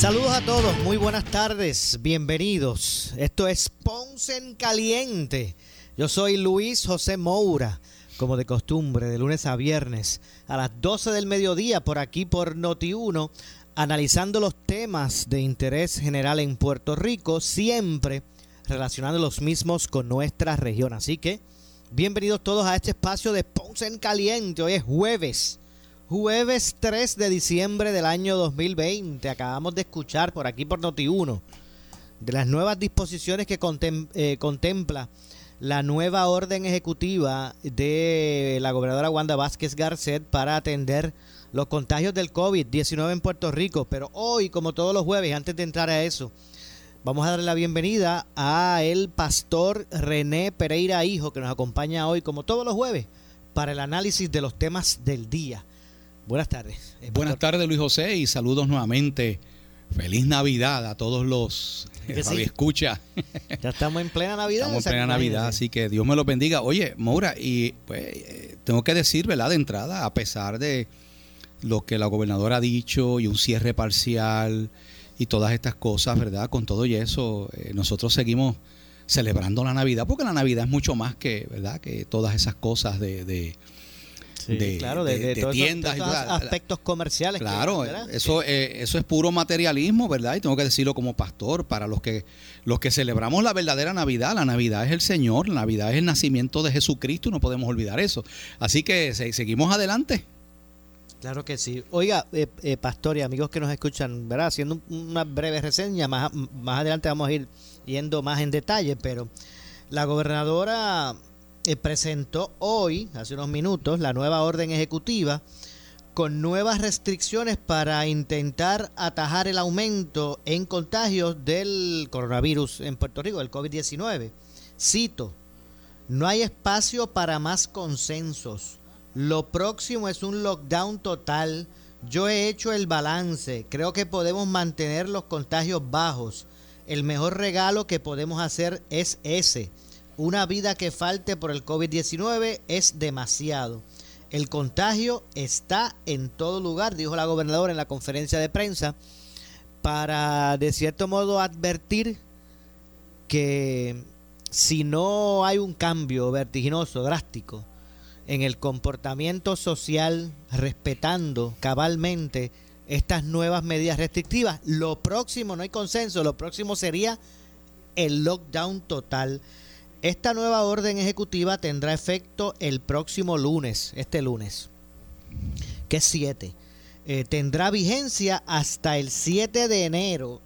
Saludos a todos, muy buenas tardes, bienvenidos. Esto es Ponce en Caliente. Yo soy Luis José Moura, como de costumbre, de lunes a viernes a las 12 del mediodía por aquí por Noti1, analizando los temas de interés general en Puerto Rico, siempre relacionando los mismos con nuestra región. Así que, bienvenidos todos a este espacio de Ponce en Caliente. Hoy es jueves. Jueves 3 de diciembre del año 2020. Acabamos de escuchar por aquí por Noti1 de las nuevas disposiciones que contem- eh, contempla la nueva orden ejecutiva de la gobernadora Wanda Vázquez Garcet para atender los contagios del COVID-19 en Puerto Rico. Pero hoy, como todos los jueves, antes de entrar a eso, vamos a darle la bienvenida a el pastor René Pereira Hijo, que nos acompaña hoy, como todos los jueves, para el análisis de los temas del día. Buenas tardes. Buenas tardes, Luis José, y saludos nuevamente. Feliz Navidad a todos los Que sí. escucha. Ya estamos en plena Navidad. Estamos en plena. Navidad, así que Dios me lo bendiga. Oye, Maura, y pues eh, tengo que decir, ¿verdad? De entrada, a pesar de lo que la gobernadora ha dicho y un cierre parcial y todas estas cosas, ¿verdad? Con todo y eso, eh, nosotros seguimos celebrando la Navidad, porque la Navidad es mucho más que, ¿verdad? Que todas esas cosas de... de Sí, de- claro, de, de- de de todos esos- tiendas y aspectos comerciales. Claro, eso, eh, eso es puro materialismo, ¿verdad? Y tengo que decirlo como pastor, para los que, los que celebramos la verdadera Navidad, la Navidad es el Señor, la Navidad es el nacimiento de Jesucristo y no podemos olvidar eso. Así que se- seguimos adelante. Claro que sí. Oiga, eh, eh, pastor y amigos que nos escuchan, ¿verdad? Haciendo un- una breve reseña, más, más adelante vamos a ir yendo más en detalle, pero la gobernadora eh, presentó hoy, hace unos minutos, la nueva orden ejecutiva con nuevas restricciones para intentar atajar el aumento en contagios del coronavirus en Puerto Rico, el COVID-19. Cito, no hay espacio para más consensos. Lo próximo es un lockdown total. Yo he hecho el balance. Creo que podemos mantener los contagios bajos. El mejor regalo que podemos hacer es ese. Una vida que falte por el COVID-19 es demasiado. El contagio está en todo lugar, dijo la gobernadora en la conferencia de prensa, para de cierto modo advertir que si no hay un cambio vertiginoso, drástico, en el comportamiento social, respetando cabalmente estas nuevas medidas restrictivas, lo próximo, no hay consenso, lo próximo sería el lockdown total. Esta nueva orden ejecutiva tendrá efecto el próximo lunes, este lunes, que es 7. Eh, tendrá vigencia hasta el 7 de enero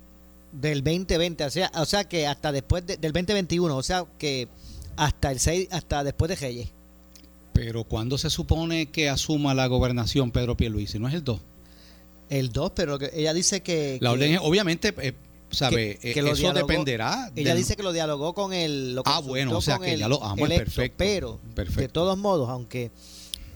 del 2020, o sea, o sea que hasta después de- del 2021, o sea que hasta el 6, hasta después de Reyes. Pero ¿cuándo se supone que asuma la gobernación Pedro Pierluisi? ¿No es el 2? El 2, pero ella dice que... La que- orden, es- obviamente, eh, ¿sabe? que- que lo eso dialogó- dependerá. Ella del- dice que lo dialogó con el... lo Ah, bueno, o sea, que el ya lo- electo, perfecto, Pero, perfecto. de todos modos, aunque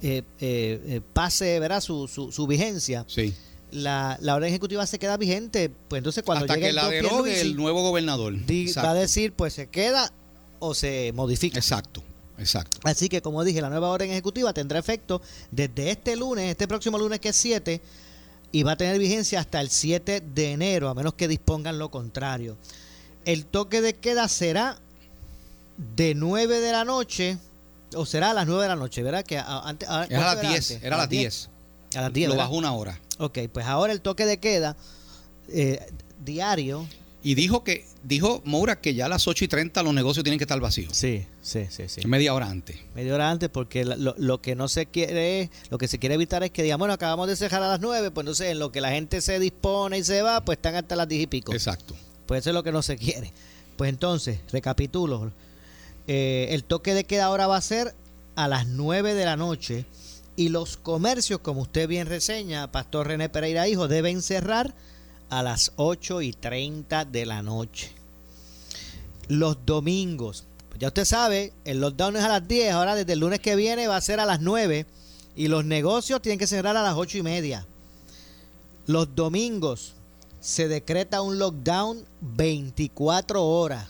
eh, eh, eh, pase verá su, su, su vigencia, Sí. la, la orden ejecutiva se queda vigente, pues entonces cuando Hasta llegue que la derogue el nuevo gobernador. di- va a decir, pues se queda o se modifica. Exacto, exacto. Así que, como dije, la nueva orden ejecutiva tendrá efecto desde este lunes, este próximo lunes que es 7, y va a tener vigencia hasta el 7 de enero, a menos que dispongan lo contrario. El toque de queda será de 9 de la noche, o será a las 9 de la noche, ¿verdad? Que antes, a, era a las 10, era a las 10. A las 10. Lo bajó una hora. Ok, pues ahora el toque de queda eh, diario. Y dijo que, dijo Moura que ya a las 8 y 30 los negocios tienen que estar vacíos. Sí, sí, sí, sí. Media hora antes. Media hora antes, porque lo, lo, que no se quiere, lo que se quiere evitar es que digamos, bueno, acabamos de cerrar a las 9, pues no sé, en lo que la gente se dispone y se va, pues están hasta las 10 y pico. Exacto. Pues eso es lo que no se quiere. Pues entonces, recapitulo. Eh, el toque de queda ahora va a ser a las 9 de la noche y los comercios, como usted bien reseña, Pastor René Pereira Hijo, deben cerrar a las 8 y 30 de la noche. Los domingos, ya usted sabe, el lockdown es a las 10, ahora desde el lunes que viene va a ser a las 9 y los negocios tienen que cerrar a las 8 y media. Los domingos se decreta un lockdown 24 horas.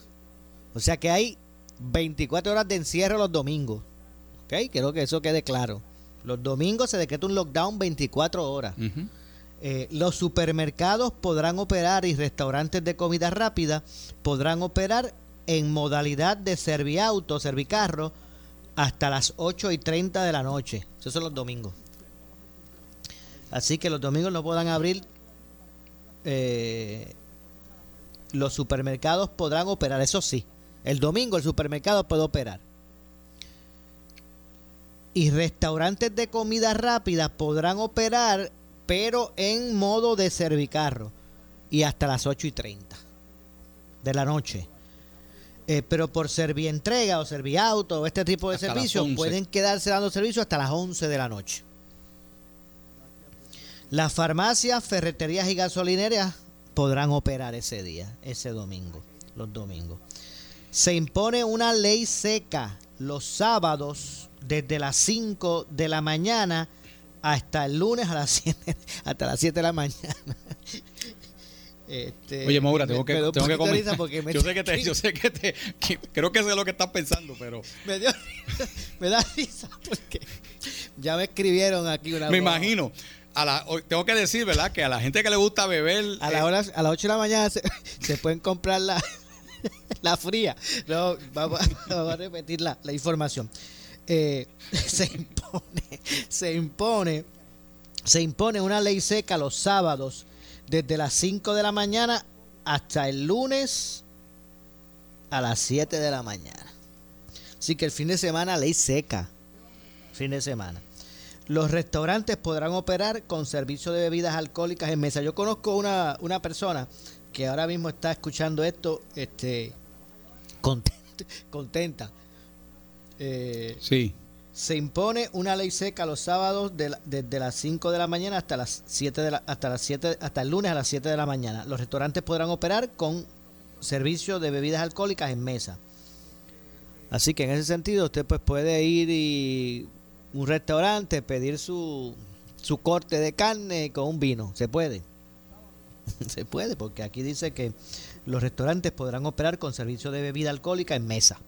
O sea que hay 24 horas de encierro los domingos. ¿Ok? Quiero que eso quede claro. Los domingos se decreta un lockdown 24 horas. Eh, los supermercados podrán operar y restaurantes de comida rápida podrán operar en modalidad de serviauto, servicarro, hasta las 8 y 30 de la noche. Esos son los domingos. Así que los domingos no puedan abrir. Eh, los supermercados podrán operar, eso sí. El domingo el supermercado puede operar y restaurantes de comida rápida podrán operar, pero en modo de servicarro y hasta las 8 y 30 de la noche. Eh, pero por servientrega o serviauto o este tipo de servicios pueden quedarse dando servicio hasta las 11 de la noche. Las farmacias, ferreterías y gasolineras podrán operar ese día, ese domingo, los domingos. Se impone una ley seca los sábados desde las 5 de la mañana hasta el lunes a las 7, hasta las 7 de la mañana. Este, Oye, Maura, tengo que, tengo que comentar. yo sé que te, yo sé que te, creo que sé lo que estás pensando, pero. Me, dio, me da risa porque ya me escribieron aquí una. Me imagino. A la, tengo que decir, ¿verdad? Que a la gente que le gusta beber. A, la eh, a las 8 de la mañana se, se pueden comprar la, la fría. No, vamos, vamos a repetir la, la información. Eh, se impone, se impone, se impone una ley seca los sábados desde las 5 de la mañana hasta el lunes a las 7 de la mañana. Así que el fin de semana ley seca, fin de semana. Los restaurantes podrán operar con servicio de bebidas alcohólicas en mesa. Yo conozco una, una persona que ahora mismo está escuchando esto este, contenta eh, sí. Se impone una ley seca los sábados desde las 5 de la mañana hasta las 7 de la, hasta las 7 hasta el lunes a las 7 de la mañana. Los restaurantes podrán operar con servicio de bebidas alcohólicas en mesa. Así que en ese sentido usted pues puede ir y un restaurante pedir su su corte de carne con un vino, se puede. se puede porque aquí dice que los restaurantes podrán operar con servicio de bebida alcohólica en mesa.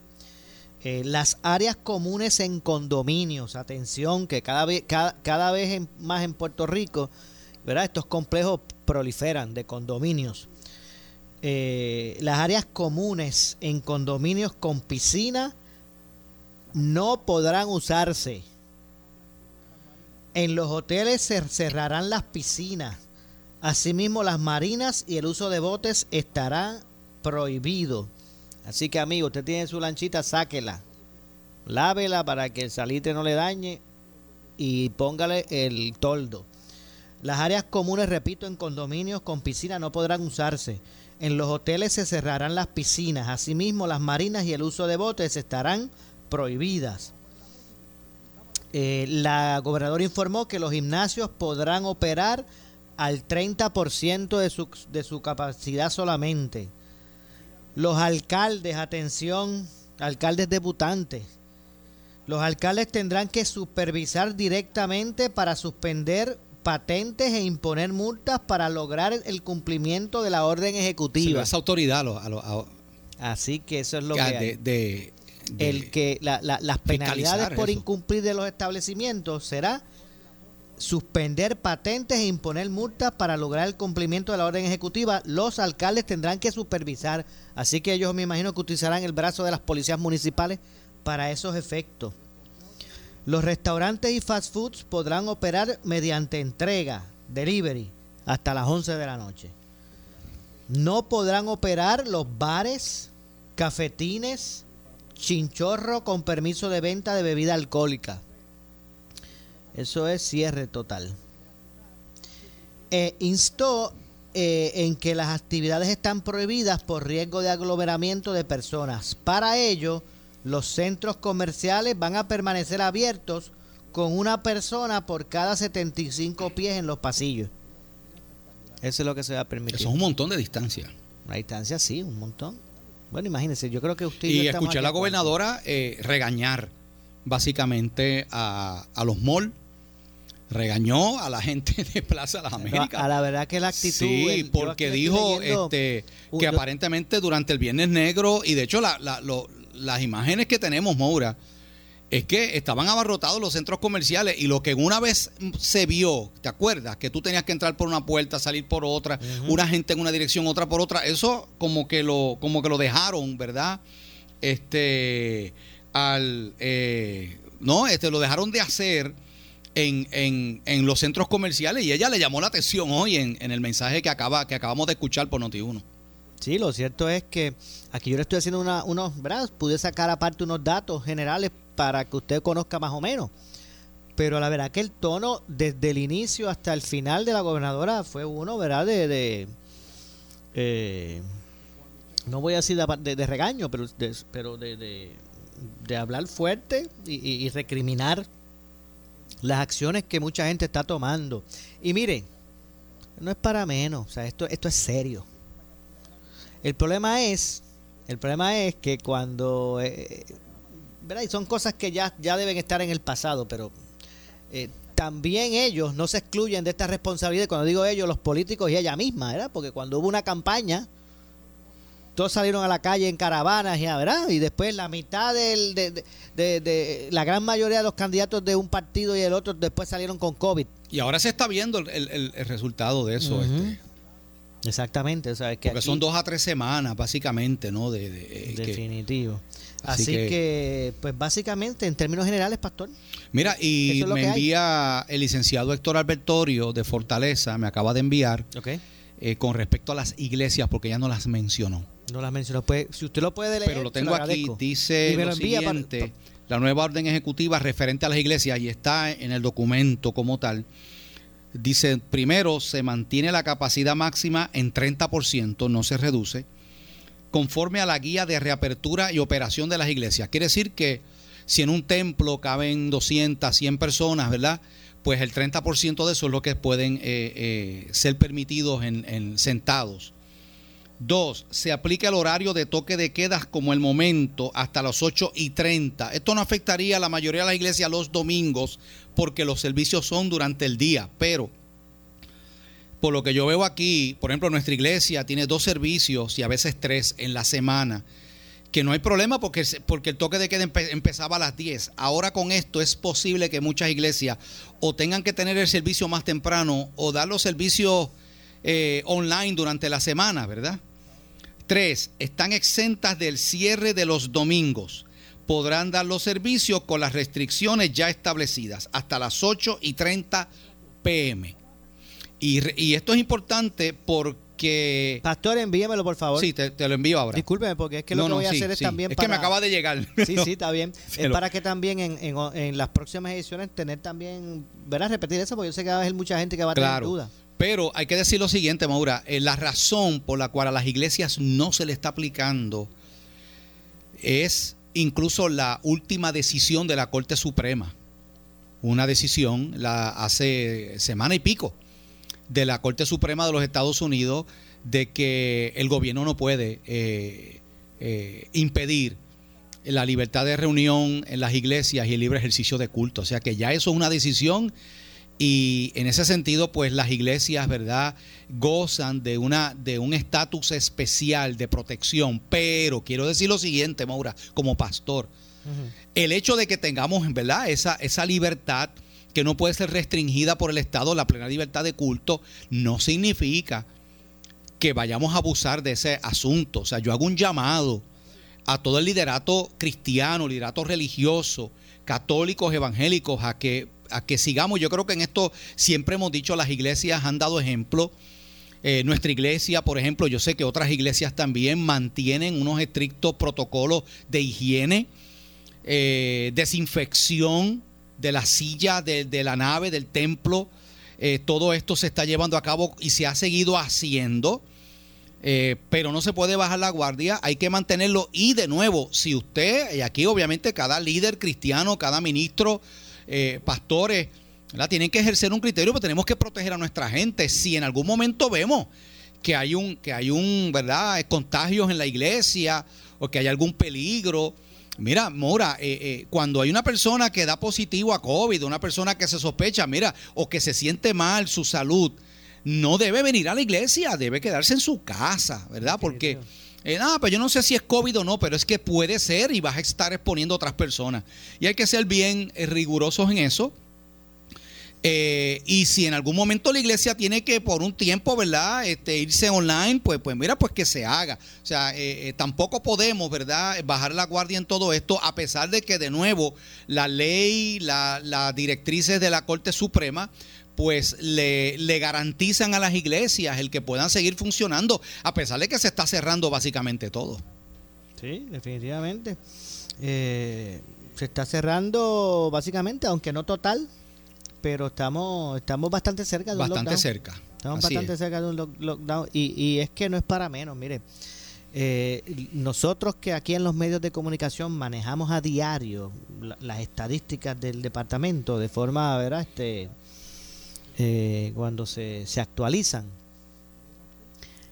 Eh, las áreas comunes en condominios, atención, que cada vez, cada, vez más en Puerto Rico, ¿verdad? Estos complejos proliferan de condominios. Eh, las áreas comunes en condominios con piscina no podrán usarse. En los hoteles se cerrarán las piscinas. Asimismo, las marinas y el uso de botes estarán prohibidos. Así que amigo, usted tiene su lanchita, sáquela. Lávela para que el salitre no le dañe y póngale el toldo. Las áreas comunes, repito, en condominios con piscina no podrán usarse. En los hoteles se cerrarán las piscinas. Asimismo, las marinas y el uso de botes estarán prohibidas. Eh, la gobernadora informó que los gimnasios podrán operar al 30% de su, de su capacidad solamente. Los alcaldes, atención, alcaldes debutantes. Los alcaldes tendrán que supervisar directamente para suspender patentes e imponer multas para lograr el cumplimiento de la orden ejecutiva. esa autoridad Así que eso es lo que hay. De, el que las penalidades por incumplir de los establecimientos será suspender patentes e imponer multas para lograr el cumplimiento de la orden ejecutiva. Los alcaldes tendrán que supervisar, así que ellos me imagino que utilizarán el brazo de las policías municipales para esos efectos. Los restaurantes y fast foods podrán operar mediante entrega, delivery, hasta las 11 de la noche. No podrán operar los bares, cafetines, chinchorro con permiso de venta de bebida alcohólica. Eso es cierre total. Eh, instó eh, en que las actividades están prohibidas por riesgo de aglomeramiento de personas. Para ello, los centros comerciales van a permanecer abiertos con una persona por cada 75 pies en los pasillos. Eso es lo que se va a permitir. Eso es un montón de distancia. Una distancia, sí, un montón. Bueno, imagínense, yo creo que usted... Y, escuché a la gobernadora eh, regañar básicamente a, a los malls regañó a la gente de Plaza Las Américas. A, la verdad que la actitud. Sí, porque dijo este, que aparentemente durante el Viernes Negro, y de hecho las imágenes que tenemos, Moura, es que estaban abarrotados los centros comerciales y lo que una vez se vio, ¿te acuerdas? Que tú tenías que entrar por una puerta, salir por otra, una gente en una dirección, otra por otra, eso como que lo, como que lo dejaron, ¿verdad? Este, al, eh, no, este, lo dejaron de hacer en, en, los centros comerciales y ella le llamó la atención hoy en, en el mensaje que, acaba, que acabamos de escuchar por Noti1. Sí, lo cierto es que aquí yo le estoy haciendo una, unos, ¿verdad? Pude sacar aparte unos datos generales para que usted conozca más o menos. Pero la verdad que el tono desde el inicio hasta el final de la gobernadora fue uno, ¿verdad? De, de eh, no voy a decir de, de, regaño, pero de, pero de, de, hablar fuerte y, y recriminar las acciones que mucha gente está tomando. Y miren, no es para menos, o sea, esto, esto es serio. El problema es, el problema es que cuando, eh, ¿verdad? Y son cosas que ya, ya deben estar en el pasado, pero eh, también ellos no se excluyen de esta responsabilidad. Cuando digo ellos, los políticos y ella misma, ¿verdad? Porque cuando hubo una campaña, todos salieron a la calle en caravanas, ya, ¿verdad? Y después la mitad del, de, de, la gran mayoría de los candidatos de un partido y el otro después salieron con COVID. Y ahora se está viendo el, el, resultado de eso. este. Exactamente, o sea, que Porque son dos a tres semanas, básicamente, ¿no? De, eh, Definitivo. Así, que, pues básicamente, en términos generales, Pastor. Mira, y me envía el licenciado Héctor Albertorio de Fortaleza, me acaba de enviar, eh, con respecto a las iglesias, porque ya no las mencionó. No las mencionó. Pues, si usted lo puede leer. Pero lo tengo aquí. Dice lo, siguiente: la nueva orden ejecutiva referente a las iglesias y está en el documento como tal. Dice, primero, se mantiene la capacidad máxima en 30%, no se reduce, conforme a la guía de reapertura y operación de las iglesias. Quiere decir que si en un templo caben 200, 100 personas, ¿verdad? Pues el 30% de eso es lo que pueden eh, eh, ser permitidos en, en sentados Dos, se aplica el horario de toque de quedas como el momento hasta las 8 y 30. Esto no afectaría a la mayoría de las iglesias los domingos porque los servicios son durante el día, pero por lo que yo veo aquí, por ejemplo, nuestra iglesia tiene dos servicios y a veces tres en la semana, que no hay problema porque, porque el toque de queda empezaba a las 10. Ahora con esto es posible que muchas iglesias o tengan que tener el servicio más temprano o dar los servicios eh, online durante la semana, ¿verdad? Tres, están exentas del cierre de los domingos. Podrán dar los servicios con las restricciones ya establecidas hasta las 8 y 30 pm. Y, esto es importante porque... Pastor, envíamelo por favor. Sí, te, lo envío ahora. Discúlpeme, porque es que lo que voy a hacer es también Es que me acaba de llegar. Sí, sí, está bien. es para que también en, las próximas ediciones tener también... Verás, repetir eso, porque yo sé que va a haber mucha gente que va a tener dudas. Pero hay que decir lo siguiente, Maura, eh, la razón por la cual a las iglesias no se le está aplicando es incluso la última decisión de la Corte Suprema. Una decisión la hace semana y pico de la Corte Suprema de los Estados Unidos de que el gobierno no puede eh, eh, impedir la libertad de reunión en las iglesias y el libre ejercicio de culto. O sea que ya eso es una decisión y en ese sentido, pues las iglesias, ¿verdad?, gozan de, una, de un estatus especial de protección. Pero quiero decir lo siguiente, Maura, como pastor, el hecho de que tengamos, ¿verdad?, esa, esa libertad que no puede ser restringida por el Estado la plena libertad de culto, no significa que vayamos a abusar de ese asunto. O sea, yo hago un llamado a todo el liderato cristiano, liderato religioso, católicos, evangélicos, a que, a que sigamos. Yo creo que en esto siempre hemos dicho, las iglesias han dado ejemplo. Eh, nuestra iglesia, por ejemplo, yo sé que otras iglesias también mantienen unos estrictos protocolos de higiene, eh, desinfección de la silla, de, la nave, del templo. Eh, todo esto se está llevando a cabo y se ha seguido haciendo. Pero no se puede bajar la guardia, hay que mantenerlo. Y de nuevo, si usted, y aquí obviamente cada líder cristiano, cada ministro, eh, pastores, tienen que ejercer un criterio, pero tenemos que proteger a nuestra gente. Si en algún momento vemos que hay un, que hay un, ¿verdad?, contagios en la iglesia o que hay algún peligro. Mira, Mora, eh, cuando hay una persona que da positivo a COVID, una persona que se sospecha, mira, o que se siente mal su salud, no debe venir a la iglesia, debe quedarse en su casa, ¿verdad? Porque, eh, nada, pues yo no sé si es COVID o no, pero es que puede ser y vas a estar exponiendo a otras personas. Y hay que ser bien eh, rigurosos en eso. Eh, y si en algún momento la iglesia tiene que por un tiempo, ¿verdad? Este, irse online, pues, pues mira, pues que se haga. O sea, tampoco podemos, ¿verdad? Bajar la guardia en todo esto, a pesar de que de nuevo la ley, las directrices de la Corte Suprema, pues le, garantizan a las iglesias el que puedan seguir funcionando, a pesar de que se está cerrando básicamente todo. Sí, definitivamente. Eh, se está cerrando básicamente, aunque no total, pero estamos estamos bastante cerca de un bastante cerca. Estamos bastante cerca de un lockdown y, es que no es para menos, mire. Eh, nosotros que aquí en los medios de comunicación manejamos a diario las estadísticas del departamento de forma, ¿verdad? Este, eh, cuando se, se actualizan,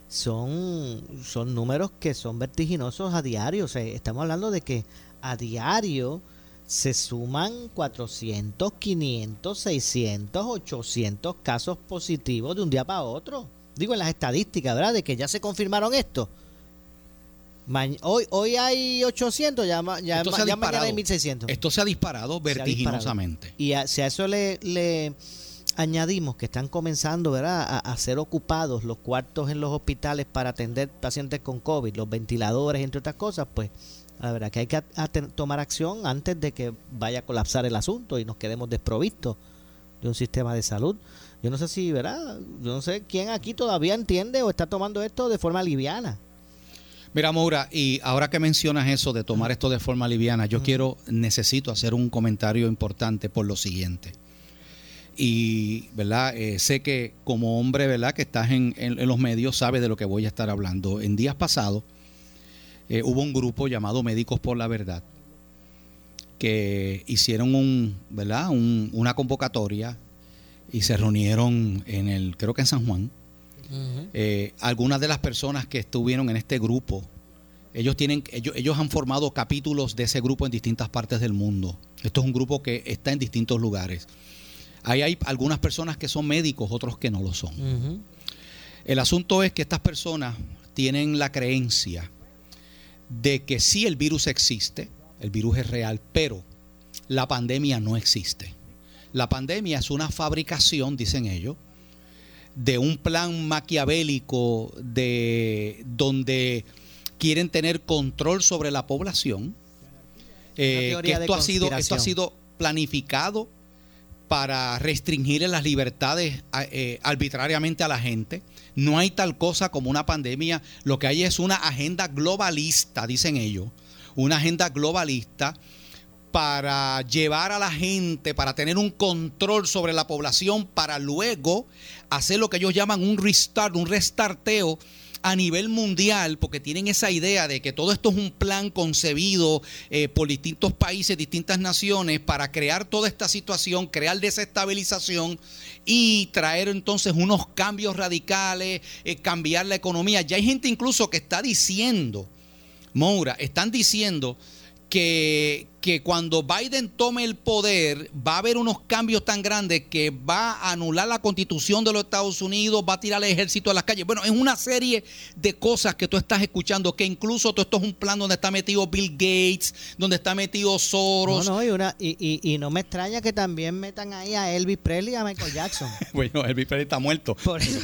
son, son números que son vertiginosos a diario. estamos hablando de que a diario se suman 400, 500, 600, 800 casos positivos de un día para otro. Digo en las estadísticas, ¿verdad? De que ya se confirmaron esto. hoy, hoy hay 800, ya, ya, mañana hay 1600. Esto se ha disparado vertiginosamente. Y si a eso le, le añadimos que están comenzando ¿verdad? A, ser ocupados los cuartos en los hospitales para atender pacientes con COVID, los ventiladores, entre otras cosas, pues la verdad que hay que tomar acción antes de que vaya a colapsar el asunto y nos quedemos desprovistos de un sistema de salud. Yo no sé si, ¿verdad? Yo no sé quién aquí todavía entiende o está tomando esto de forma liviana. Mira, Maura, y ahora que mencionas eso de tomar esto de forma liviana, yo quiero, necesito hacer un comentario importante por lo siguiente y verdad eh, sé que como hombre verdad que estás en, los medios sabe de lo que voy a estar hablando. En días pasados eh, hubo un grupo llamado médicos por la verdad que hicieron un verdad una convocatoria y se reunieron en el creo que en San Juan. Eh, algunas de las personas que estuvieron en este grupo ellos tienen ellos, ellos han formado capítulos de ese grupo en distintas partes del mundo. Esto es un grupo que está en distintos lugares Ahí hay algunas personas que son médicos, otros que no lo son. El asunto es que estas personas tienen la creencia de que sí el virus existe, el virus es real, pero la pandemia no existe. La pandemia es una fabricación, dicen ellos, de un plan maquiavélico de donde quieren tener control sobre la población. Eh, que esto ha sido esto ha sido planificado para restringir las libertades eh, arbitrariamente a la gente. No hay tal cosa como una pandemia. Lo que hay es una agenda globalista, dicen ellos. Una agenda globalista para llevar a la gente, para tener un control sobre la población, para luego hacer lo que ellos llaman un restart, un restarteo a nivel mundial, porque tienen esa idea de que todo esto es un plan concebido eh, por distintos países, distintas naciones, para crear toda esta situación, crear desestabilización y traer entonces unos cambios radicales, eh, cambiar la economía. Ya hay gente incluso que está diciendo, Moura, están diciendo que, que cuando Biden tome el poder va a haber unos cambios tan grandes que va a anular la constitución de los Estados Unidos, va a tirar el ejército a las calles. Bueno, es una serie de cosas que tú estás escuchando, que incluso todo esto es un plan donde está metido Bill Gates, donde está metido Soros. No, no, y, una, y, y, no me extraña que también metan ahí a Elvis Presley y a Michael Jackson. bueno, Elvis Presley está muerto.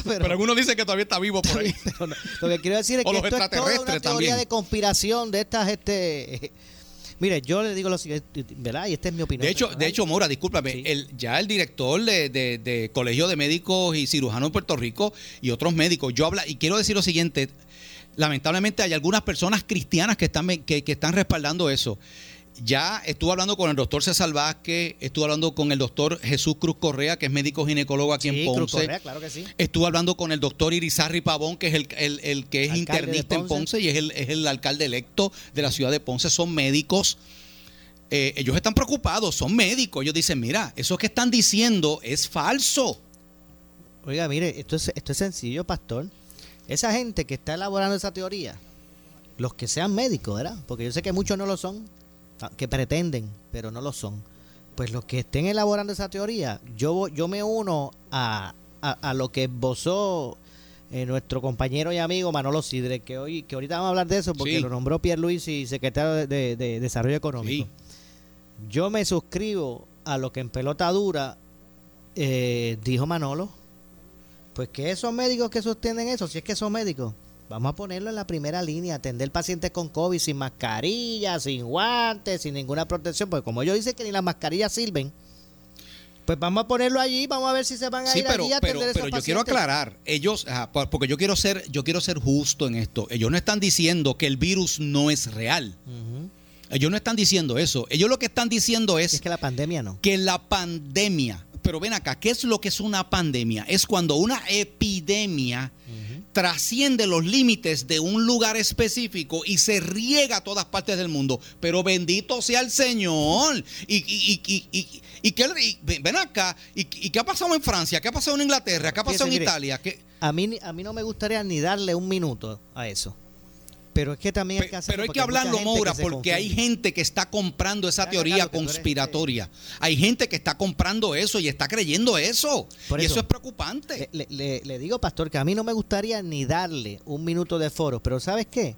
pero, algunos dicen que todavía está vivo por ahí. lo que quiero decir es que esto es toda una teoría de conspiración de estas... este Mire, yo le digo lo siguiente, ¿verdad? Y esta es mi opinión. De hecho, de hecho Mora, discúlpame, el, ya el director de, de, Colegio de Médicos y Cirujanos en Puerto Rico y otros médicos, yo habla, y quiero decir lo siguiente, lamentablemente hay algunas personas cristianas que están, que, que están respaldando eso. Ya estuve hablando con el doctor César Vázquez, estuve hablando con el doctor Jesús Cruz Correa, que es médico ginecólogo aquí en Ponce. Cruz Correa, claro que sí. Estuve hablando con el doctor Irizarri Pavón, que es el, que es internista en Ponce y es el, es el alcalde electo de la ciudad de Ponce. Son médicos. Eh, ellos están preocupados, son médicos. Ellos dicen, mira, eso que están diciendo es falso. Oiga, mire, esto es, esto es sencillo, pastor. Esa gente que está elaborando esa teoría, los que sean médicos, ¿verdad? Porque yo sé que muchos no lo son que pretenden, pero no lo son. Pues los que estén elaborando esa teoría, yo, yo me uno a, a, lo que esbozó eh, nuestro compañero y amigo Manolo Sidre, que hoy que ahorita vamos a hablar de eso porque lo nombró Pierre Luis y secretario de, Desarrollo Económico. Yo me suscribo a lo que en pelota dura eh, dijo Manolo. Pues que esos médicos que sostienen eso, si es que son médicos, Vamos a ponerlo en la primera línea, atender pacientes con COVID sin mascarilla, sin guantes, sin ninguna protección, porque como ellos dicen que ni las mascarillas sirven, pues vamos a ponerlo allí, vamos a ver si se van a ir pero, allí a atender pero, pero yo quiero aclarar, ellos, porque yo quiero ser, yo quiero ser justo en esto. Ellos no están diciendo que el virus no es real. Ellos no están diciendo eso. Ellos lo que están diciendo es, es que la pandemia no. Que la pandemia, pero ven acá, ¿qué es lo que es una pandemia? Es cuando una epidemia trasciende los límites de un lugar específico y se riega a todas partes del mundo. Pero bendito sea el Señor. Y, y, y, y, que, ven acá, ¿y, qué ha pasado en Francia? ¿Qué ha pasado en Inglaterra? ¿Qué ha pasado en Italia? A, mí, a mí no me gustaría ni darle un minuto a eso. Pero es que también hay que Pero hay que hablarlo, Moura, porque hay gente que está comprando esa teoría conspiratoria. Hay gente que está comprando eso y está creyendo eso. y eso, es preocupante. Le, digo, pastor, que a mí no me gustaría ni darle un minuto de foro, pero ¿sabes qué?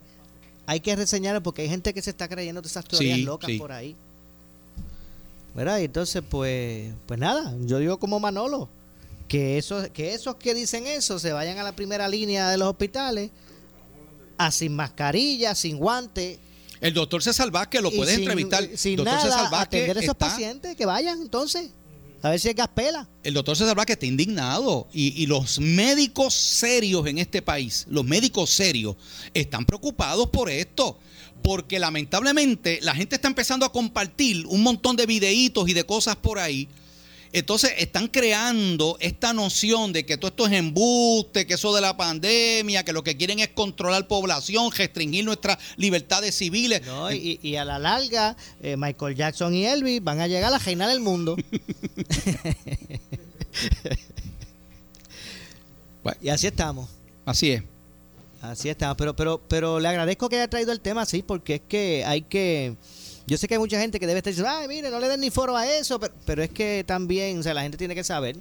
Hay que reseñarlo porque hay gente que se está creyendo de esas teorías locas por ahí. ¿Verdad? Y entonces, pues, pues nada, yo digo como Manolo, que esos, que esos que dicen eso se vayan a la primera línea de los hospitales a sin mascarilla, sin guante. El doctor César Vázquez lo puede entrevistar. Sin doctor nada, atender a esos pacientes que vayan entonces. A ver si es gaspela. El doctor César Vázquez está indignado y, y, los médicos serios en este país, los médicos serios, están preocupados por esto. Porque lamentablemente la gente está empezando a compartir un montón de videitos y de cosas por ahí entonces están creando esta noción de que todo esto es embuste, que eso de la pandemia, que lo que quieren es controlar población, restringir nuestras libertades civiles. No, y, a la larga, eh, Michael Jackson y Elvis van a llegar a reinar el mundo. y así estamos. Así es. Así estamos. Pero, pero, pero le agradezco que haya traído el tema así, porque es que hay que yo sé que hay mucha gente que debe estar diciendo, ay, mire, no le den ni foro a eso, pero, es que también, o sea, la gente tiene que saber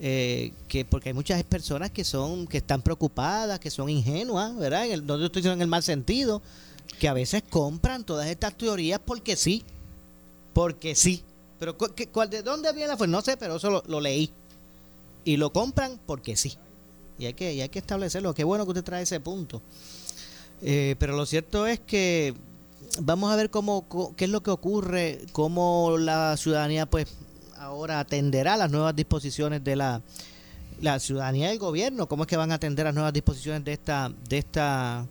eh, que porque hay muchas personas que son que están preocupadas, que son ingenuas, ¿verdad? En el, estoy diciendo en el mal sentido, que a veces compran todas estas teorías porque sí, porque sí. Pero ¿cuál, ¿de dónde viene la fuerza? No sé, pero eso lo, leí. Y lo compran porque sí. Y hay que, y hay que establecerlo. Qué bueno que usted trae ese punto. Eh, pero lo cierto es que vamos a ver cómo, qué es lo que ocurre, cómo la ciudadanía pues ahora atenderá las nuevas disposiciones de la, la ciudadanía del gobierno, cómo es que van a atender las nuevas disposiciones de esta, de esta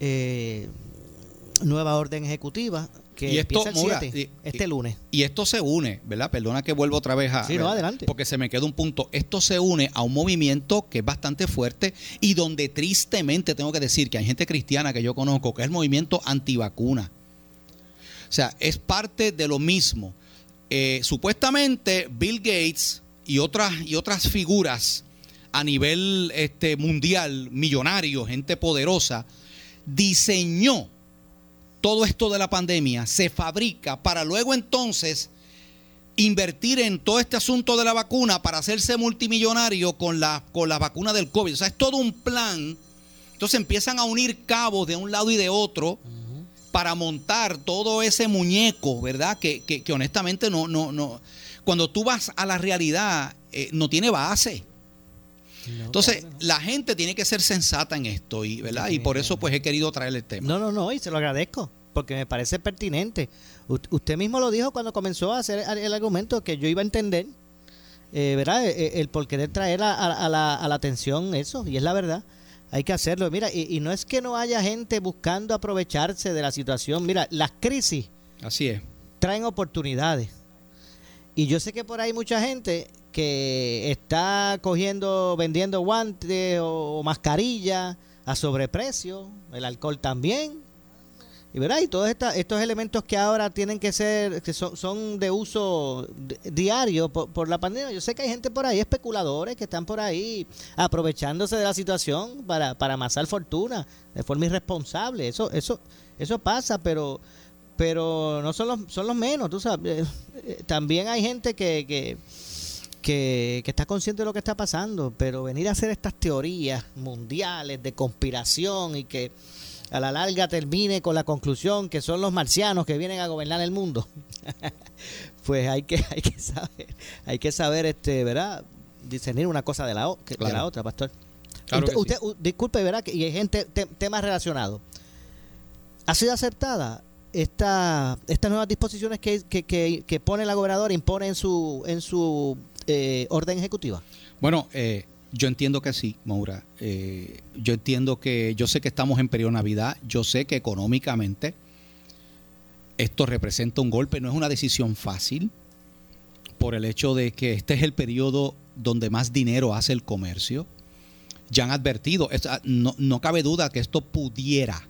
eh, nueva orden ejecutiva que y esto, empieza el este lunes. Y esto se une, ¿verdad? Perdona que vuelvo otra vez a... Sí, no, adelante. Porque se me queda un punto. Esto se une a un movimiento que es bastante fuerte y donde tristemente tengo que decir que hay gente cristiana que yo conozco, que es el movimiento antivacuna. O sea, es parte de lo mismo. Eh, supuestamente Bill Gates y otras, y otras figuras a nivel este, mundial, millonarios, gente poderosa, diseñó todo esto de la pandemia se fabrica para luego entonces invertir en todo este asunto de la vacuna para hacerse multimillonario con la, con la vacuna del COVID. O sea, es todo un plan. Entonces empiezan a unir cabos de un lado y de otro para montar todo ese muñeco, ¿verdad? Que, que, honestamente no, no, no. Cuando tú vas a la realidad, eh, no tiene base. Entonces, la gente tiene que ser sensata en esto, y, ¿verdad? Y por eso pues he querido traer el tema. No, no, no, y se lo agradezco, porque me parece pertinente. usted mismo lo dijo cuando comenzó a hacer el argumento que yo iba a entender, eh, ¿verdad? E, e, el, por querer traer a, la, a la atención eso, y es la verdad. Hay que hacerlo. Mira, y, no es que no haya gente buscando aprovecharse de la situación. Mira, las crisis. Así es. Traen oportunidades. Y yo sé que por ahí mucha gente que está cogiendo, vendiendo guantes o, mascarillas a sobreprecio, el alcohol también. Y verdad, y todos estos elementos que ahora tienen que ser, que son, de uso diario por, la pandemia. Yo sé que hay gente por ahí, especuladores que están por ahí aprovechándose de la situación para, para amasar fortuna de forma irresponsable. Eso, eso, eso pasa, pero pero no son los, son los menos, tú sabes. Eh, también hay gente que, que que, está consciente de lo que está pasando, pero venir a hacer estas teorías mundiales de conspiración y que a la larga termine con la conclusión que son los marcianos que vienen a gobernar el mundo, pues hay que, hay que saber, hay que saber, este, ¿verdad? Discernir una cosa de la, de la otra, pastor. usted, disculpe, ¿verdad? Y hay gente, temas relacionados. ¿Ha sido aceptada esta, estas nuevas disposiciones que, que, que, que pone la gobernadora, impone en su, en su eh, orden ejecutiva? Bueno, eh, yo entiendo que sí, Maura. Eh, yo entiendo que, yo sé que estamos en periodo Navidad, yo sé que económicamente esto representa un golpe, no es una decisión fácil por el hecho de que este es el periodo donde más dinero hace el comercio. Ya han advertido, ah, no, no cabe duda que esto pudiera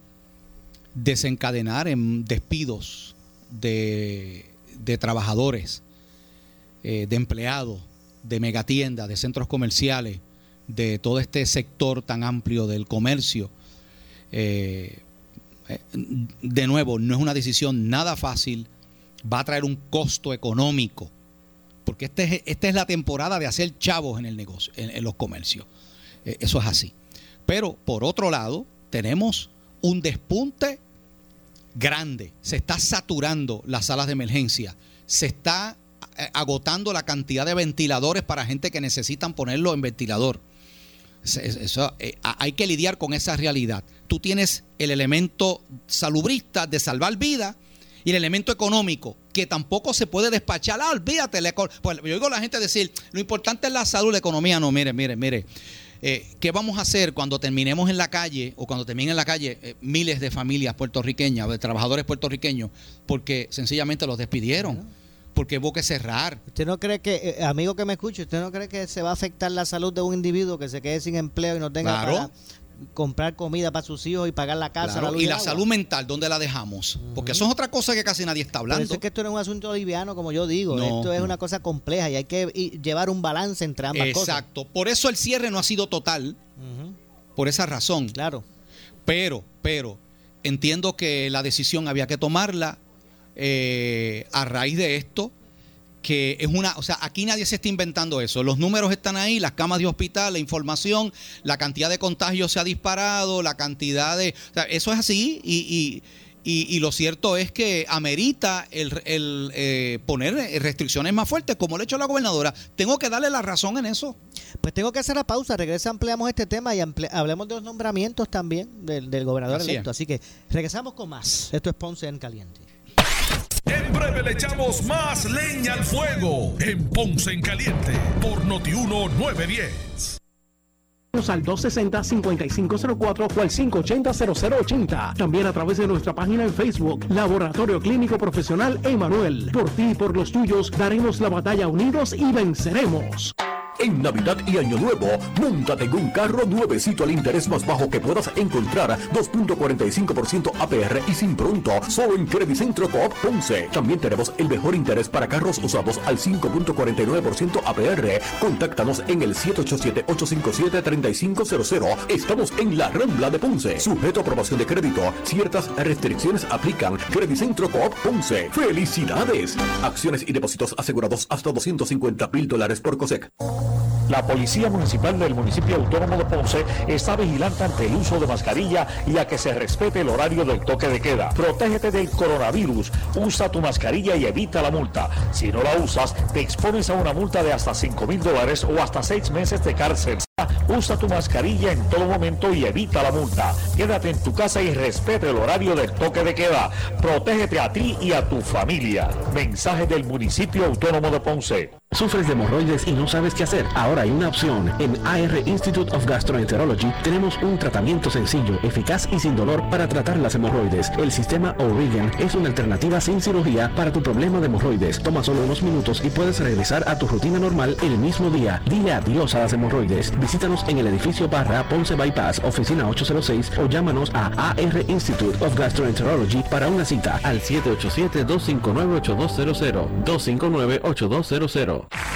desencadenar en despidos de, de trabajadores eh, de empleados, de megatiendas, de centros comerciales, de todo este sector tan amplio del comercio. Eh, eh, de nuevo, no es una decisión nada fácil, va a traer un costo económico, porque este es, esta es la temporada de hacer chavos en el negocio, en, los comercios. eso es así. Pero por otro lado, tenemos un despunte grande. Se está saturando las salas de emergencia. Se está eh, agotando la cantidad de ventiladores para gente que necesitan ponerlo en ventilador. Eso, eh, hay que lidiar con esa realidad. Tú tienes el elemento salubrista de salvar vida y el elemento económico que tampoco se puede despachar. Ah, olvídate. Pues, yo oigo a la gente decir, lo importante es la salud, la economía. No, mire, mire, mire. Eh, ¿Qué vamos a hacer cuando terminemos en la calle o cuando terminen en la calle miles de familias puertorriqueñas, de trabajadores puertorriqueños, porque sencillamente los despidieron? Porque hubo que cerrar. ¿Usted no cree que, eh, amigo que me escuche, usted no cree que se va a afectar la salud de un individuo que se quede sin empleo y no tenga para comprar comida para sus hijos y pagar la casa? y la salud mental, ¿dónde la dejamos? Porque eso es otra cosa que casi nadie está hablando. Pero es que esto no es un asunto liviano, como yo digo. esto es una cosa compleja y hay que llevar un balance entre ambas cosas. Exacto. Por eso el cierre no ha sido total. Por esa razón. Claro. Pero, pero, entiendo que la decisión había que tomarla eh, a raíz de esto, que es una, o sea, aquí nadie se está inventando eso. Los números están ahí, las camas de hospital, la información, la cantidad de contagios se ha disparado, la cantidad de, o sea, eso es así y, y, lo cierto es que amerita el, el eh, poner restricciones más fuertes, como lo ha hecho la gobernadora. Tengo que darle la razón en eso. Pues tengo que hacer la pausa. Regresa, ampliamos este tema y hablemos de los nombramientos también del, gobernador electo. Así que regresamos con más. Esto es Ponce en Caliente. Breve le echamos más leña al fuego en Ponce en Caliente por Notiuno 910 al 260-5504 o al 580-0080. También a través de nuestra página en Facebook, Laboratorio Clínico Profesional Emanuel. Por ti y por los tuyos daremos la batalla unidos y venceremos. En Navidad y Año Nuevo, montate en un carro nuevecito al interés más bajo que puedas encontrar, 2.45% APR y sin pronto, solo en Centro Coop Ponce. También tenemos el mejor interés para carros usados al 5.49% APR. Contáctanos en el 787-857-3500. Estamos en la Rambla de Ponce. Sujeto a aprobación de crédito. Ciertas restricciones aplican. Centro Coop Ponce. ¡Felicidades! Acciones y depósitos asegurados hasta 250 mil dólares por COSEC. La Policía Municipal del Municipio Autónomo de Ponce está vigilante ante el uso de mascarilla y a que se respete el horario del toque de queda. Protégete del coronavirus. Usa tu mascarilla y evita la multa. Si no la usas, te expones a una multa de hasta 5 mil dólares o hasta 6 meses de cárcel. Usa tu mascarilla en todo momento y evita la multa. Quédate en tu casa y respete el horario del toque de queda. Protégete a ti y a tu familia. Mensaje del Municipio Autónomo de Ponce. ¿Sufres de hemorroides y no sabes qué hacer? Ahora hay una opción. En AR Institute of Gastroenterology tenemos un tratamiento sencillo, eficaz y sin dolor para tratar las hemorroides. El sistema O'Regan es una alternativa sin cirugía para tu problema de hemorroides. Toma solo unos minutos y puedes regresar a tu rutina normal el mismo día. Dile adiós a las hemorroides. Visítanos en el edificio Barra Ponce Bypass, oficina 806 o llámanos a AR Institute of Gastroenterology para una cita al 787-259-8200. 259-8200.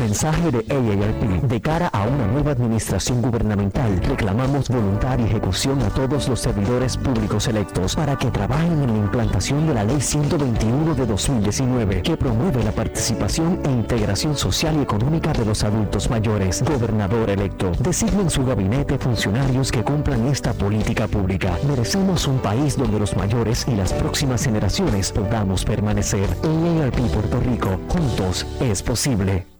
Mensaje de AARP. De cara a una nueva administración gubernamental, reclamamos voluntad y ejecución a todos los servidores públicos electos para que trabajen en la implantación de la Ley 121 de 2019, que promueve la participación e integración social y económica de los adultos mayores. Gobernador electo, designen su gabinete funcionarios que cumplan esta política pública. Merecemos un país donde los mayores y las próximas generaciones podamos permanecer. AARP Puerto Rico, juntos es posible.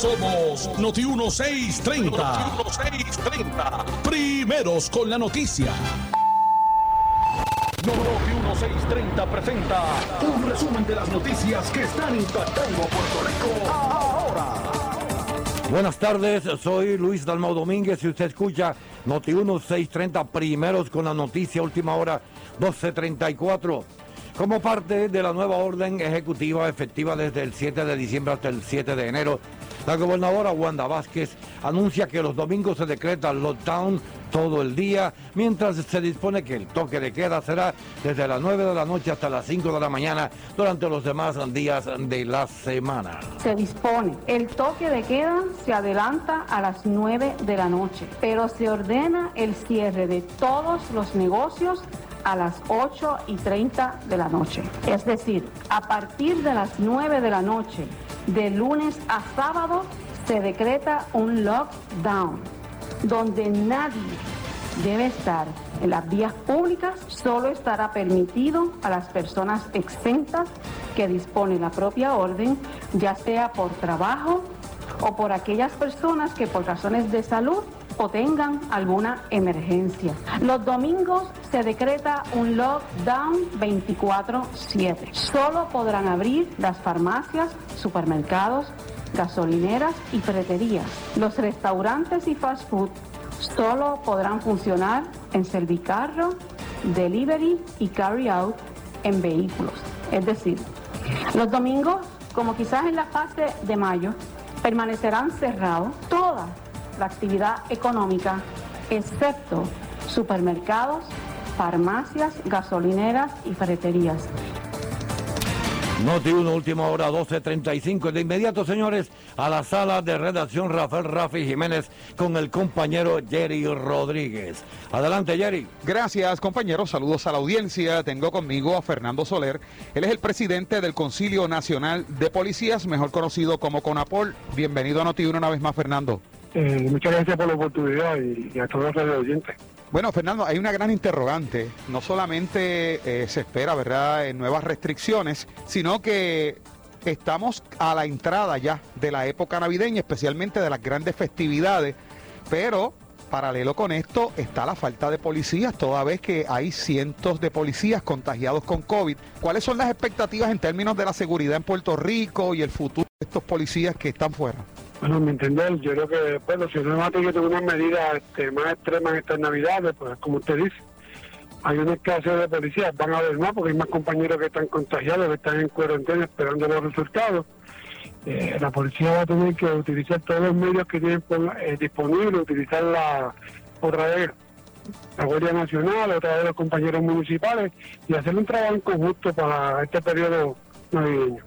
Somos Noti 1630. Noti 1630. Primeros con la noticia. Noti 1630 presenta un resumen de las noticias que están impactando Puerto Rico ahora. Buenas tardes, soy Luis Dalmau Domínguez y usted escucha Noti 1630 Primeros con la noticia última hora 1234. Como parte de la nueva orden ejecutiva efectiva desde el 7 de diciembre hasta el 7 de enero, la gobernadora Wanda Vázquez anuncia que los domingos se decreta lockdown todo el día, mientras se dispone que el toque de queda será desde las 9 de la noche hasta las 5 de la mañana durante los demás días de la semana. Se dispone, el toque de queda se adelanta a las 9 de la noche, pero se ordena el cierre de todos los negocios a las 8 y 30 de la noche. Es decir, a partir de las 9 de la noche, de lunes a sábado, se decreta un lockdown donde nadie debe estar. En las vías públicas, solo estará permitido a las personas exentas que dispone la propia orden, ya sea por trabajo o por aquellas personas que por razones de salud o tengan alguna emergencia. Los domingos se decreta un lockdown 24/7. Solo podrán abrir las farmacias, supermercados, gasolineras y ferreterías. Los restaurantes y fast food solo podrán funcionar en servicarro, delivery y carry out en vehículos. Es decir, los domingos, como quizás en la fase de mayo, permanecerán cerrados toda la actividad económica, excepto supermercados, farmacias, gasolineras y ferreterías. Noti 1, última hora, 12.35. De inmediato, señores, a la sala de redacción Rafael Rafi Jiménez con el compañero Jerry Rodríguez. Adelante, Jerry. Gracias, compañeros. Saludos a la audiencia. Tengo conmigo a Fernando Soler. Él es el presidente del Concilio Nacional de Policías, mejor conocido como CONAPOL. Bienvenido a Noti 1 una vez más, Fernando. Eh, muchas gracias por la oportunidad y, a todos los oyentes. Bueno, Fernando, hay una gran interrogante. No solamente eh, se espera, ¿verdad?, en nuevas restricciones, sino que estamos a la entrada ya de la época navideña, especialmente de las grandes festividades, pero paralelo con esto está la falta de policías, toda vez que hay cientos de policías contagiados con COVID. ¿Cuáles son las expectativas en términos de la seguridad en Puerto Rico y el futuro de estos policías que están fuera? Bueno, mi entender, yo creo que bueno, si no que tener unas medidas este, más extremas estas navidades, pues como usted dice, hay una escasez de policías, van a haber más porque hay más compañeros que están contagiados, que están en cuarentena esperando los resultados. Eh, la policía va a tener que utilizar todos los medios que tienen eh, disponibles, utilizar la otra vez la Guardia Nacional, otra vez los compañeros municipales y hacer un trabajo conjunto para este periodo navideño.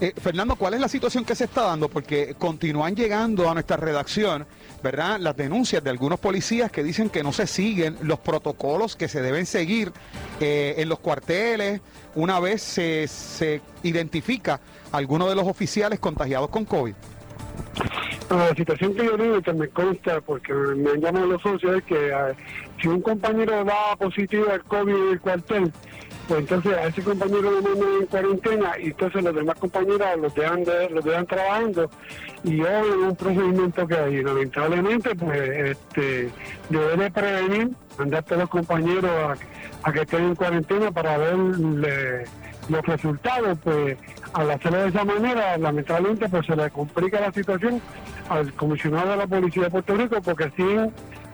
Eh, Fernando, ¿cuál es la situación que se está dando? Porque continúan llegando a nuestra redacción, ¿verdad? Las denuncias de algunos policías que dicen que no se siguen los protocolos que se deben seguir eh, en los cuarteles una vez se, se identifica alguno de los oficiales contagiados con COVID. La situación que yo digo que me consta, porque me han los socios, es que eh, si un compañero va positivo al COVID en el cuartel, pues entonces a ese compañero lo mandan en cuarentena y entonces los demás compañeros los dejan, los dejan trabajando y hoy en un procedimiento que hay. Lamentablemente, pues este, debe de prevenir, mandar a los compañeros a, que estén en cuarentena para ver los resultados, pues al hacerlo de esa manera, lamentablemente, pues se le complica la situación al comisionado de la Policía de Puerto Rico, porque así,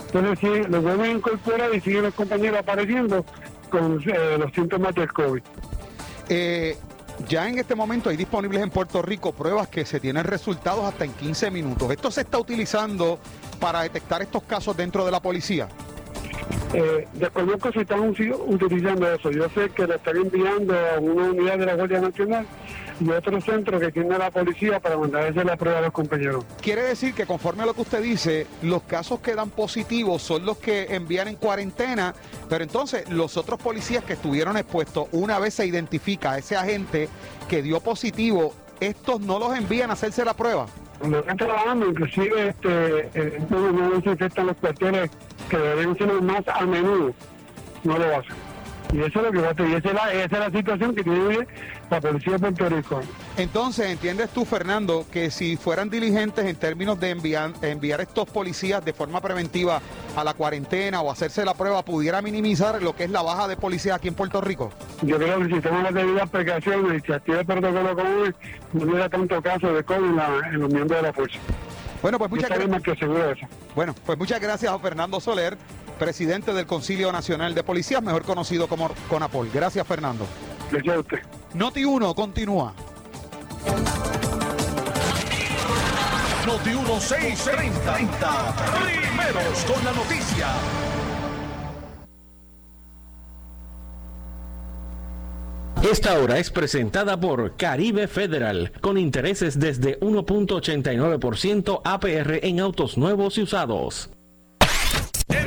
entonces sí, los vuelven a incorporar y siguen los compañeros apareciendo con eh, los síntomas del COVID. Eh, ya en este momento hay disponibles en Puerto Rico pruebas que se tienen resultados hasta en 15 minutos. ¿Esto se está utilizando para detectar estos casos dentro de la policía? Eh, desconozco si están utilizando eso. Yo sé que le están enviando a una unidad de la Guardia Nacional y otro centro que tiene la policía para mandarse la prueba a los compañeros. Quiere decir que conforme a lo que usted dice, los casos que dan positivos son los que envían en cuarentena, pero entonces los otros policías que estuvieron expuestos, una vez se identifica a ese agente que dio positivo, estos no los envían a hacerse la prueba. Cuando están trabajando, inclusive este, eh, no, no desinfectan los cuarteles que deben ser más a menudo, no lo hacen. Y eso es lo que va a tener, esa es la, esa es la situación que tiene la policía de Puerto Rico. Entonces, ¿entiendes tú, Fernando, que si fueran diligentes en términos de enviar, enviar estos policías de forma preventiva a la cuarentena o hacerse la prueba, pudiera minimizar lo que es la baja de policía aquí en Puerto Rico? Yo creo que si tenemos las debidas precauciones y si activa el protocolo común, no hubiera tanto caso de COVID en, los miembros de la fuerza. Bueno, pues muchas gracias. Bueno, pues muchas gracias a Fernando Soler presidente del Concilio Nacional de Policías, mejor conocido como CONAPOL. Gracias, Fernando. Gracias a usted. Noti 1 continúa. Noti 1 630. Primeros con la noticia. Esta hora es presentada por Caribe Federal, con intereses desde 1.89% APR en autos nuevos y usados.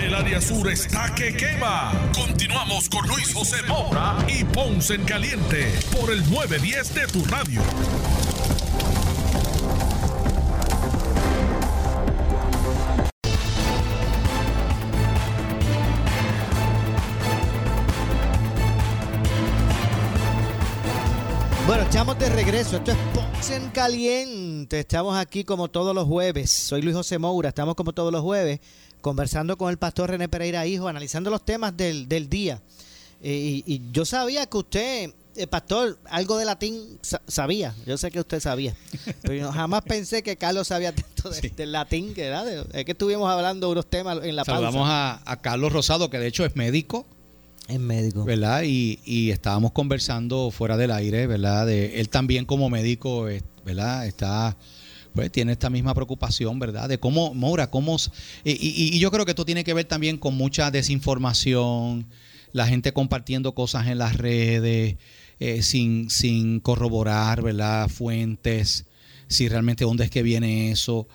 El área sur está que quema. Continuamos con Luis José Moura y Ponce en Caliente por el 910 de tu radio. Bueno, estamos de regreso. Esto es Ponce en Caliente. Estamos aquí como todos los jueves. Soy Luis José Moura. Estamos como todos los jueves conversando con el pastor René Pereira Hijo, analizando los temas del, del día. Eh, y, y, yo sabía que usted, eh, pastor, algo de latín sa sabía. Yo sé que usted sabía. Pero yo jamás pensé que Carlos sabía tanto de, sí. del latín. Que, ¿verdad? Es que estuvimos hablando de unos temas en la Saludamos pausa. A, a Carlos Rosado, que de hecho es médico. Es médico. ¿Verdad? Y, y, estábamos conversando fuera del aire, ¿verdad? De él también como médico, ¿verdad? Está pues tiene esta misma preocupación, ¿verdad? De cómo, Moura, cómo... Y, y, y, yo creo que esto tiene que ver también con mucha desinformación, la gente compartiendo cosas en las redes, eh, sin, sin corroborar, ¿verdad? Fuentes, si realmente dónde es que viene eso.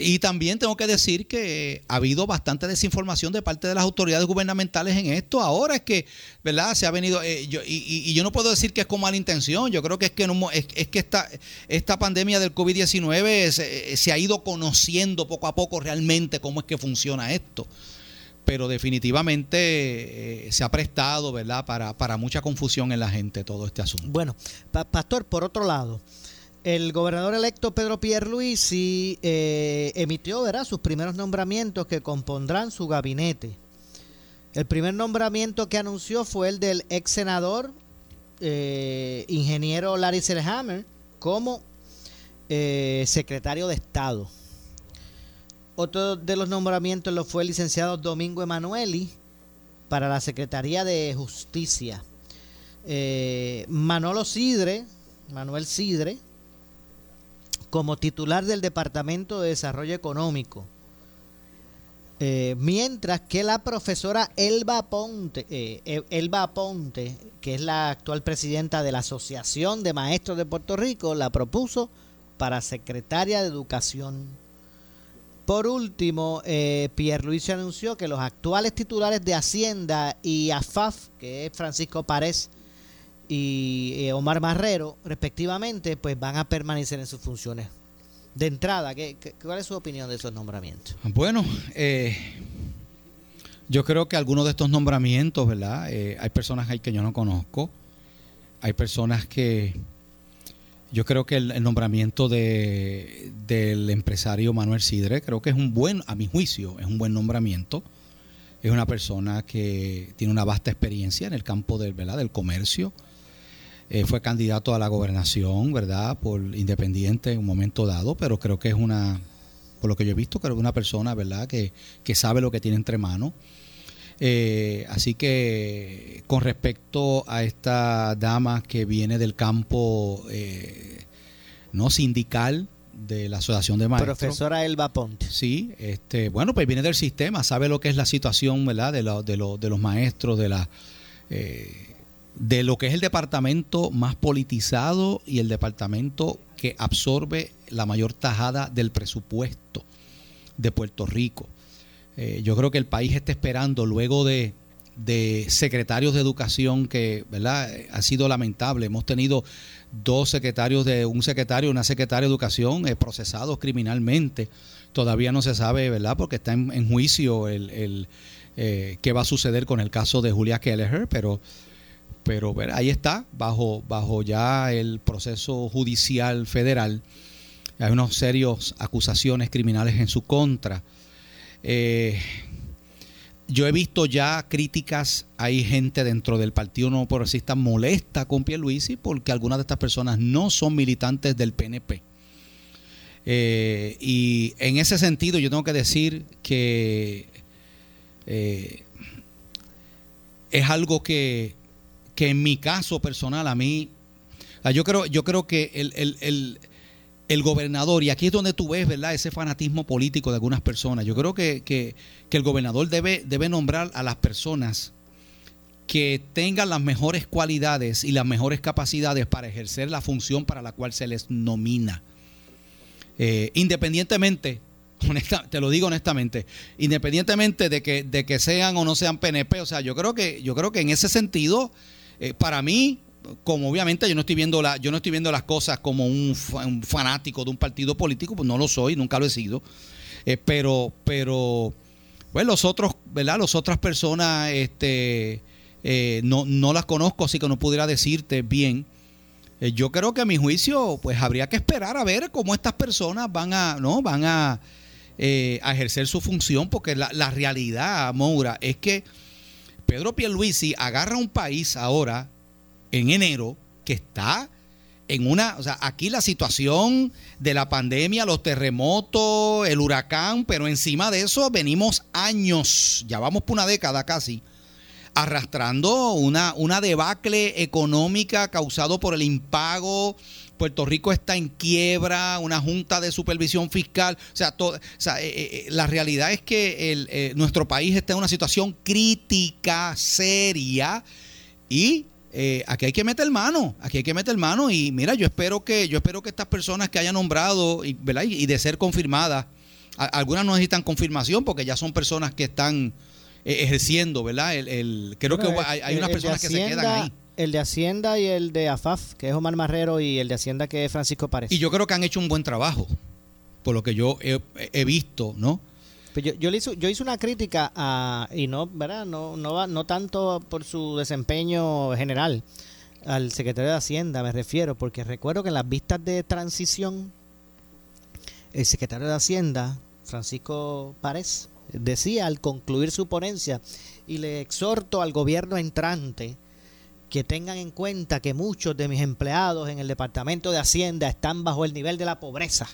Y también tengo que decir que ha habido bastante desinformación de parte de las autoridades gubernamentales en esto. Ahora es que, ¿verdad? Se ha venido, eh, y, yo no puedo decir que es con mala intención, yo creo que es que, no, es, que esta, esta pandemia del COVID-19 se, se ha ido conociendo poco a poco realmente cómo es que funciona esto pero definitivamente eh, se ha prestado, ¿verdad?, para, para, mucha confusión en la gente todo este asunto. Bueno, Pastor, por otro lado, el gobernador electo Pedro Pierluisi eh, emitió ¿verdad? sus primeros nombramientos que compondrán su gabinete. El primer nombramiento que anunció fue el del ex senador eh, ingeniero Larry Selhammer como eh, secretario de Estado. Otro de los nombramientos lo fue el licenciado Domingo Emanueli para la Secretaría de Justicia. Manolo Sidre, Manuel Sidre, como titular del Departamento de Desarrollo Económico. Eh, mientras que la profesora Elba Ponte, eh, Elba Ponte, que es la actual presidenta de la Asociación de Maestros de Puerto Rico, la propuso para secretaria de Educación. Por último, eh, Pierre Luis anunció que los actuales titulares de Hacienda y AFAF, que es Francisco Párez y eh, Omar Marrero, respectivamente, pues van a permanecer en sus funciones. De entrada, ¿qué, cuál es su opinión de esos nombramientos? Bueno, eh, yo creo que algunos de estos nombramientos, ¿verdad? Eh, hay personas ahí que yo no conozco. Hay personas que... Yo creo que el, nombramiento de, del empresario Manuel Sidre, creo que es un buen, a mi juicio, es un buen nombramiento. Es una persona que tiene una vasta experiencia en el campo del, ¿verdad? del comercio, eh, fue candidato a la gobernación, ¿verdad? Por independiente en un momento dado, pero creo que es una, por lo que yo he visto, creo que es una persona, ¿verdad? Que, sabe lo que tiene entre manos. Eh, así que con respecto a esta dama que viene del campo eh, no sindical de la Asociación de Maestros. Profesora Elba Ponte. Sí, este, bueno, pues viene del sistema, sabe lo que es la situación, ¿verdad? De, de, de los maestros, de la de lo que es el departamento más politizado y el departamento que absorbe la mayor tajada del presupuesto de Puerto Rico. Eh, yo creo que el país está esperando luego de, secretarios de educación que ¿verdad? ha sido lamentable. Hemos tenido dos secretarios de un secretario y una secretaria de educación eh, procesados criminalmente. Todavía no se sabe, ¿verdad? Porque está en, juicio el, eh, qué va a suceder con el caso de Julia Kelleher, pero pero ahí está, bajo, bajo ya el proceso judicial federal. Hay unas serias acusaciones criminales en su contra. Eh, yo he visto ya críticas, hay gente dentro del Partido No Progresista molesta con Pierluisi porque algunas de estas personas no son militantes del PNP. Eh, y en ese sentido yo tengo que decir que eh, es algo que que en mi caso personal, a mí, yo creo, yo creo que el, gobernador, y aquí es donde tú ves, ¿verdad?, ese fanatismo político de algunas personas. Yo creo que, el gobernador debe, debe nombrar a las personas que tengan las mejores cualidades y las mejores capacidades para ejercer la función para la cual se les nomina. Eh, independientemente, te lo digo honestamente, independientemente de que, de que sean o no sean PNP, o sea, yo creo que, yo creo que en ese sentido eh, para mí, como obviamente yo no estoy viendo la, yo no estoy viendo las cosas como un, fanático de un partido político, pues no lo soy, nunca lo he sido. Eh, pero, pero, pues los otros, ¿verdad? Las otras personas, este, eh, no, no las conozco, así que no pudiera decirte bien. yo creo que a mi juicio, pues habría que esperar a ver cómo estas personas van a, ¿no? Van a, a ejercer su función, porque la, la realidad, Moura, es que Pedro Pierluisi agarra un país ahora, en enero, que está en una, o sea, aquí la situación de la pandemia, los terremotos, el huracán, pero encima de eso venimos años, ya vamos por una década casi, arrastrando una, una debacle económica causado por el impago. Puerto Rico está en quiebra, una junta de supervisión fiscal. O sea, todo, o sea eh, eh, eh, la realidad es que nuestro país está en una situación crítica, seria, y eh, aquí hay que meter mano, aquí hay que meter mano y mira, yo espero que yo espero que estas personas que haya nombrado y, ¿verdad? y, de ser confirmadas, a- algunas no necesitan confirmación porque ya son personas que están eh, ejerciendo, ¿verdad? El, el- creo que hay, hay el- unas el personas que se quedan ahí. El de Hacienda y el de AFAF, que es Omar Marrero, y el de Hacienda, que es Francisco Párez. Y yo creo que han hecho un buen trabajo, por lo que yo he, he visto, ¿no? Pues yo, yo, le hice, yo hice una crítica a, y no, ¿verdad? No, no, va- no tanto por su desempeño general, al secretario de Hacienda me refiero, porque recuerdo que en las vistas de transición, el secretario de Hacienda, Francisco Párez, decía al concluir su ponencia, y le exhorto al gobierno entrante que tengan en cuenta que muchos de mis empleados en el Departamento de Hacienda están bajo el nivel de la pobreza.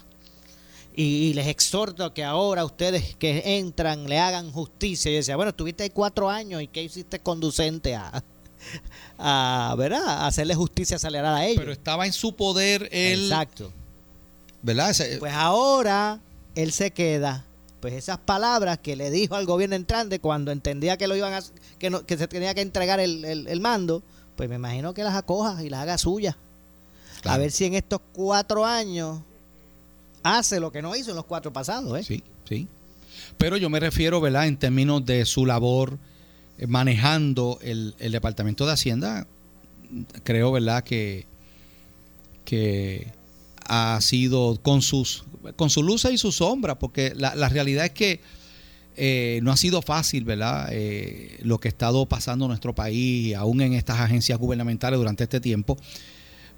Y, y les exhorto que ahora ustedes que entran le hagan justicia. Y decía, bueno, estuviste ahí cuatro años y ¿qué hiciste conducente a, a, ¿verdad? a hacerle justicia acelerada a ellos? Pero estaba en su poder el... Exacto. ¿Verdad? Ese- Pues ahora él se queda. Pues esas palabras que le dijo al gobierno entrante cuando entendía que lo iban a, que, no- que se tenía que entregar el, el- el mando, pues me imagino que las acoja y las haga suyas. A ver si en estos cuatro años hace lo que no hizo en los cuatro pasados. ¿eh? Sí, sí. Pero yo me refiero, ¿verdad? En términos de su labor eh, manejando el, el Departamento de Hacienda, creo, ¿verdad? Que, que ha sido con sus con su luz y su sombra, porque la, la realidad es que eh, no ha sido fácil, ¿verdad? Eh, lo que ha estado pasando en nuestro país, aún en estas agencias gubernamentales durante este tiempo.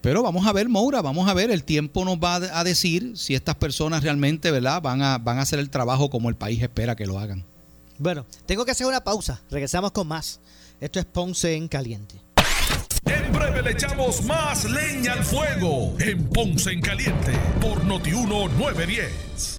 Pero vamos a ver, Moura, vamos a ver, el tiempo nos va a decir si estas personas realmente, ¿verdad?, van a, van a hacer el trabajo como el país espera que lo hagan. Bueno, tengo que hacer una pausa. Regresamos con más. Esto es Ponce en Caliente. En breve le echamos más leña al fuego en Ponce en Caliente por Notiuno 910.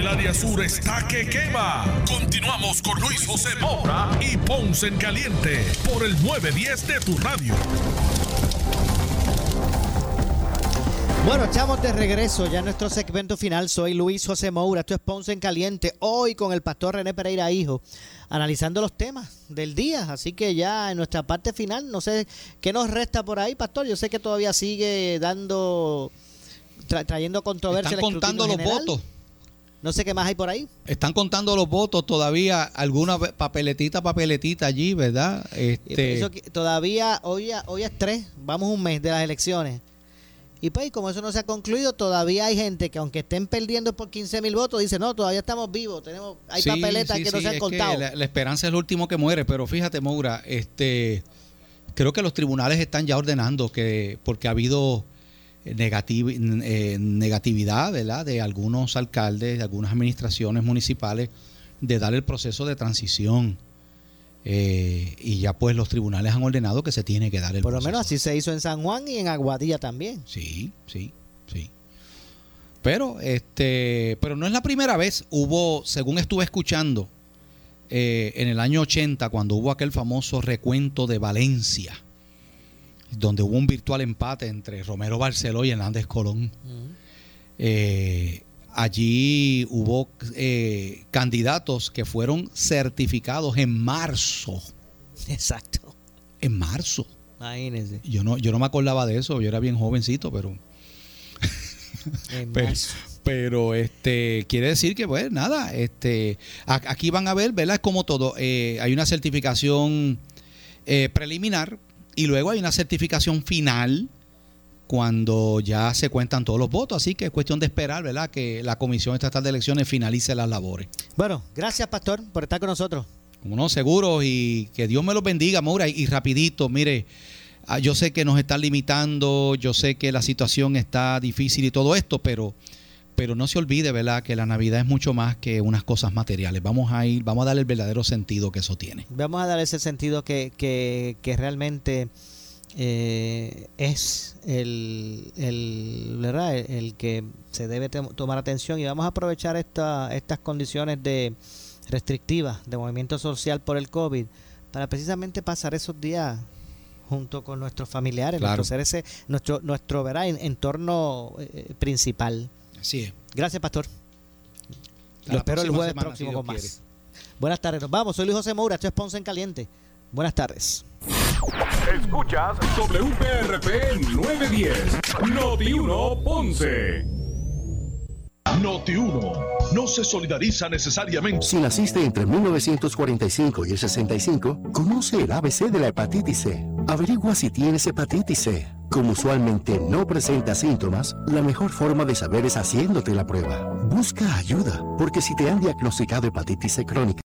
El área sur está que quema. Continuamos con Luis José Moura y Ponce en Caliente por el 910 de tu radio. Bueno, echamos de regreso ya en nuestro segmento final. Soy Luis José Moura, esto es Ponce en Caliente. Hoy con el pastor René Pereira Hijo, analizando los temas del día. Así que ya en nuestra parte final, no sé qué nos resta por ahí, pastor. Yo sé que todavía sigue dando, tra- trayendo controversia. Están el contando los general. votos. No sé qué más hay por ahí. Están contando los votos todavía, alguna papeletita, papeletita allí, ¿verdad? Este, Eso todavía, hoy, hoy es tres, vamos un mes de las elecciones. Y pues, como eso no se ha concluido, todavía hay gente que aunque estén perdiendo por 15 mil votos, dice, no, todavía estamos vivos, tenemos hay sí, papeletas sí, que no se han contado. la, la esperanza es el último que muere, pero fíjate, Moura, este, creo que los tribunales están ya ordenando que, porque ha habido eh, negatividad, ¿verdad? De algunos alcaldes, de algunas administraciones municipales, de dar el proceso de transición. Eh, y ya pues los tribunales han ordenado que se tiene que dar el Por lo menos así se hizo en San Juan y en Aguadilla también. Sí, sí, sí. Pero, este, pero no es la primera vez. Hubo, según estuve escuchando, eh, en el año 80, cuando hubo aquel famoso recuento de Valencia, donde hubo un virtual empate entre Romero Barceló y Hernández Colón. Eh, allí hubo eh, candidatos que fueron certificados en marzo. Exacto. En marzo. Imagínense. Yo no, yo no me acordaba de eso, yo era bien jovencito, pero. En pero, marzo. pero, este quiere decir que pues nada, este aquí van a ver, ¿verdad? Es como todo. eh, hay una certificación eh, preliminar y luego hay una certificación final cuando ya se cuentan todos los votos. Así que es cuestión de esperar, ¿verdad? Que la Comisión Estatal de Elecciones finalice las labores. Bueno, gracias, Pastor, por estar con nosotros. Como no, seguro y que Dios me los bendiga, Maura. Y, y rapidito, mire, ah, yo sé que nos están limitando, yo sé que la situación está difícil y todo esto, pero, pero no se olvide, ¿verdad? Que la Navidad es mucho más que unas cosas materiales. Vamos a ir, vamos a darle el verdadero sentido que eso tiene. Vamos a dar ese sentido que, que, que realmente eh, es el, el, ¿verdad? El, el que se debe tomar atención y vamos a aprovechar esta, estas condiciones de restrictivas de movimiento social por el COVID para precisamente pasar esos días junto con nuestros familiares, Claro. nuestros seres, nuestro, nuestro ¿verdad? En- entorno eh, principal. Así es. Gracias, Pastor. Lo espero el jueves semana, próximo si con más. quiere. Buenas tardes, nos vamos. Soy Luis José Moura, esto es Ponce en Caliente. Buenas tardes. Escuchas WPRP 910, Noti 1 Ponce. Noti 1 no se solidariza necesariamente. Si naciste entre 1945 y el 65, conoce el ABC de la hepatitis C. Averigua si tienes hepatitis C. Como usualmente no presenta síntomas, la mejor forma de saber es haciéndote la prueba. Busca ayuda, porque si te han diagnosticado hepatitis C crónica,